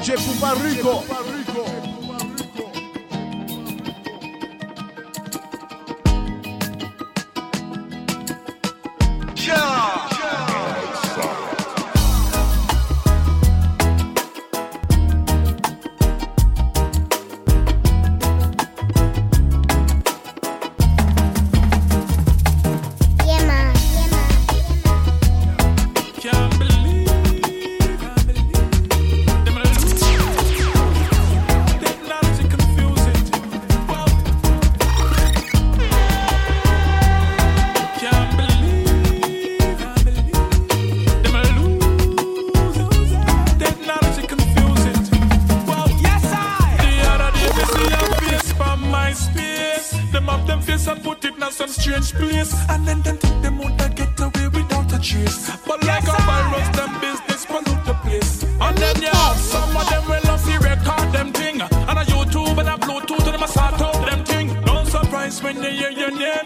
DJ Pupa Rico.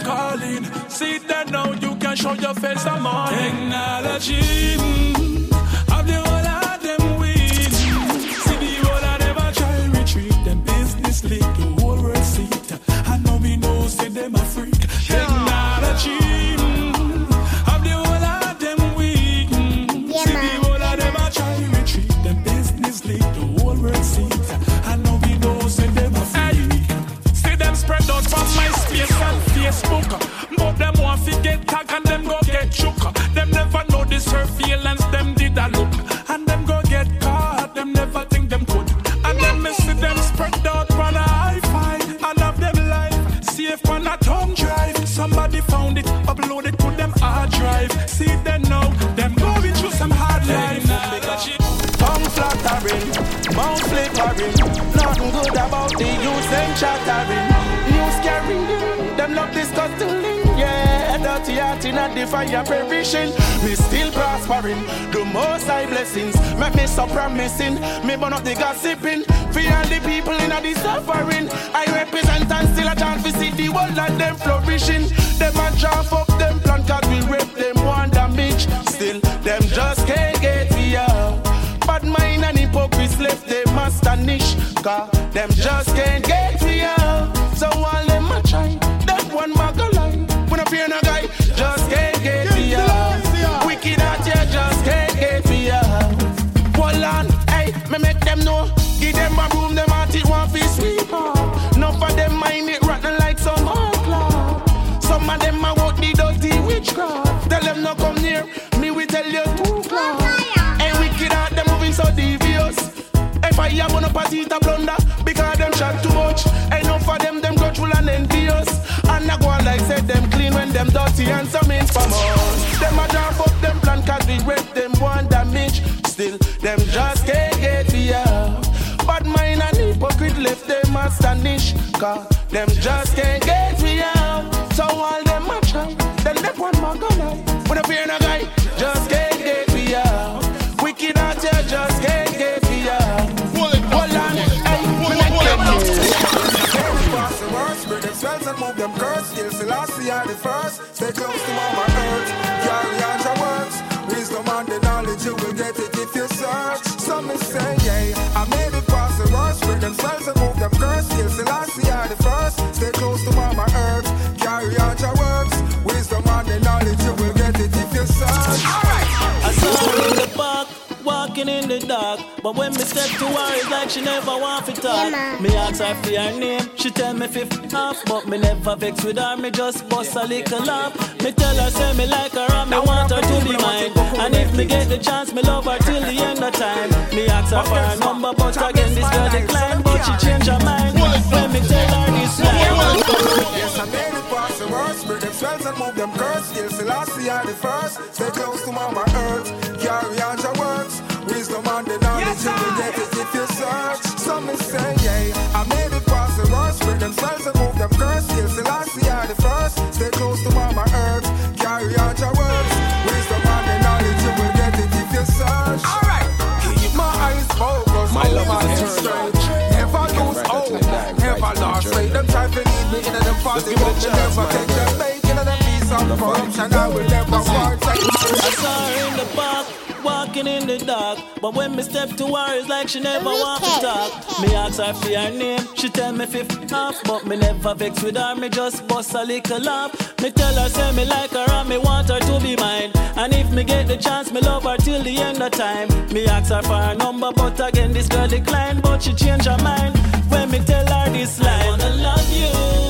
Calling. See that now you can show your face some more. Technology. Have the whole of them win. See the whole of them try retreat. Them business leak the youth them chattering. News carrying, them love disgusting. Yeah, dirty heart in a fire perishing. Me still prospering, the most high blessings. Make me so promising. Me burn up the gossiping. All the people in a the suffering. I represent and still a chance to see the world and them flourishing. Them a jump up them plan cause we rape them one damage. Still, them just can't Cause them just can't get here So all them a try. That one mag a lie. When I fear no guy Just can't get here Wicked out here Just can't get here Hold on, hey, me make them know. Give them a room, them heart it want fi sweep up. Enough of them mind it rotten like some hard cloud Some of them a walk the dirty witchcraft. Tell them no come near Me we tell you too close Hey, wicked out, them moving so devious. If I have one party to blunder, them dirty and some infamous. Them a jump up them plan cause we rape them one damage. Still, them just can't get here. Bad mind and hypocrite left them astonish. Cause them just can't get here. So all them a try, then them one more lie. When I fear no guy, just get Still Selassie are the first. Stay close to mama earth. Carry on your works. Wisdom and the knowledge, you will get it if you search. Some say, walking in the dark. But when me step to her, it's like she never want to talk. Yeah, me ask her for her name, she tell me fifth half. But me never vex with her, me just bust a little laugh. Me tell her, say me like her and me want her to be mine. And if me get the chance, me love her till the end of time. Me ask her for her number, but again this girl decline. But she change her mind when me tell her this line. Yes, I made it past the worst. Break them spells and move them curse. Still Selassie are the first. Stay close to mama earth. Carry worst. Break them spells and move them curse. Still Selassie are the first. Stay close to mama earth. Carry on your works. Wisdom and the knowledge, you will get it if you search. Alright. Keep my eyes focused. My love over is and eternal. straight. Never lose brighter hope. till I die, Never brighter lost till faith. Them try to lead me in them party, give it a but me chance, never my take them brother. bait in them piece of corruption. I will never part. I saw her in the park, like walking in the dark. But when me step to her, it's like she never want to talk. Me ask her for her name, she tell me fifth half. But me never vex with her, me just bust a little laugh. Me tell her, say me like her and me want her to be mine. And if me get the chance, me love her till the end of time. Me ask her for her number, but again this girl decline. But she change her mind when me tell her this line. I wanna love you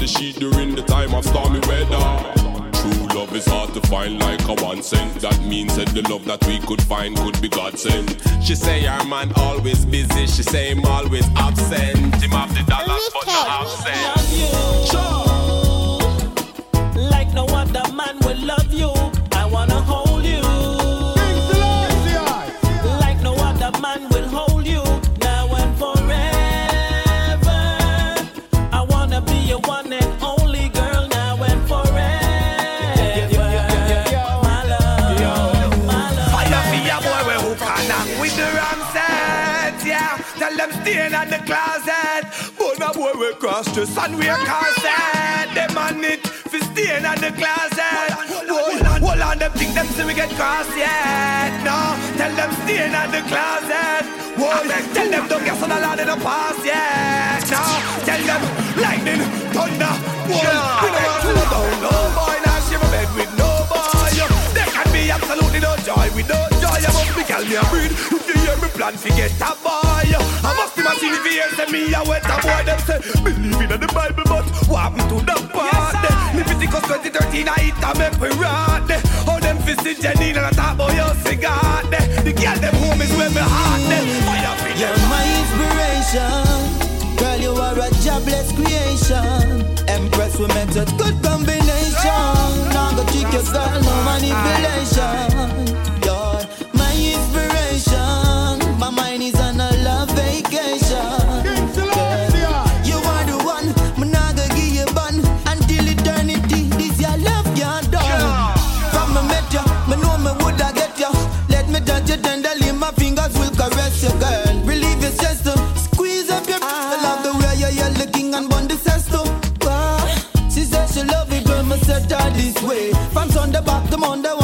the sheet during the time of stormy weather. True love is hard to find like a one cent. That means that the love that we could find could be God sent. She say her man always busy, she say him always absent. Him have the dollars but no absent. love in the closet. But a boy we cross dress and wear corset. Them on it fi stay in the closet. Hold on, hold on, them think them see we get cross yet. No, tell them stay in the closet. Whoa, tell them don't get on the land in the past yet. No, tell them lightning, thunder. Whoa, we don't want to down no boy. Now share a bed with no boy. There can be absolutely no joy with no I must be calm me a breed. If you hear me plan, forget a boy. I must be if you hear say me a wet a boy. Them say believe in the Bible, but what happened to the part? Leviticus 2013, I eat a make we rot. How them fisted Jenny and I talk about your cigar. The girl them home is where me heart. Fire for You're my inspiration. Girl, you are a jobless creation. Empress, we met a good combination. Now go trick your girl, no manipulation. Sunday back to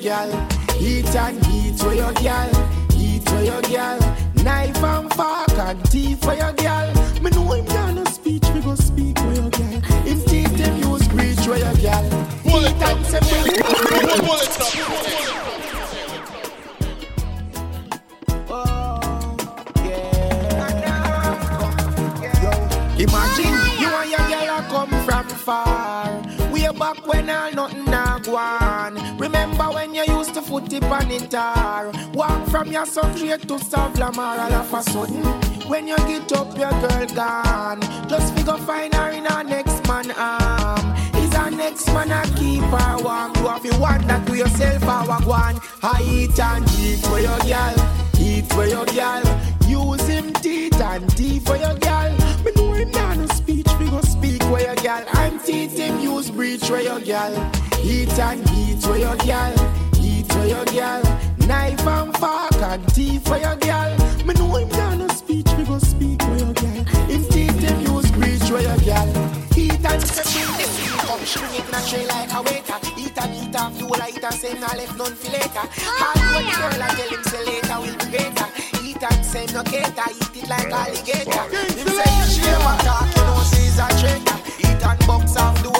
girl. Eat and eat for your girl, eat for your girl. Knife and fork and teeth for your girl. Back when all nothing nah go on. Remember when you used to foot it on it tar. Walk from your son straight to Savlamar all of a sudden. When you get up, your girl gone. Just figure find her in her next man arm. Is her next man a keep her warm? You have to wonder to yourself how I go on. I eat and eat for your girl. Eat for your girl. Use him teeth and teeth for your use for your girl. Eat and eat for your girl. Eat for your girl. Knife and fork and teeth for your girl. Me know him nah no speech, me go speak for your girl. Him teeth him use breach for your girl. Eat and Come string it in a tray like a waiter. Eat and eat and fuel, I eat and say nah left none for later. Hard the girl, I tell him say later will be better. Eat and say no cater, eat it like alligator. Him say you share my talk, you know she's a traitor. Eat and box off the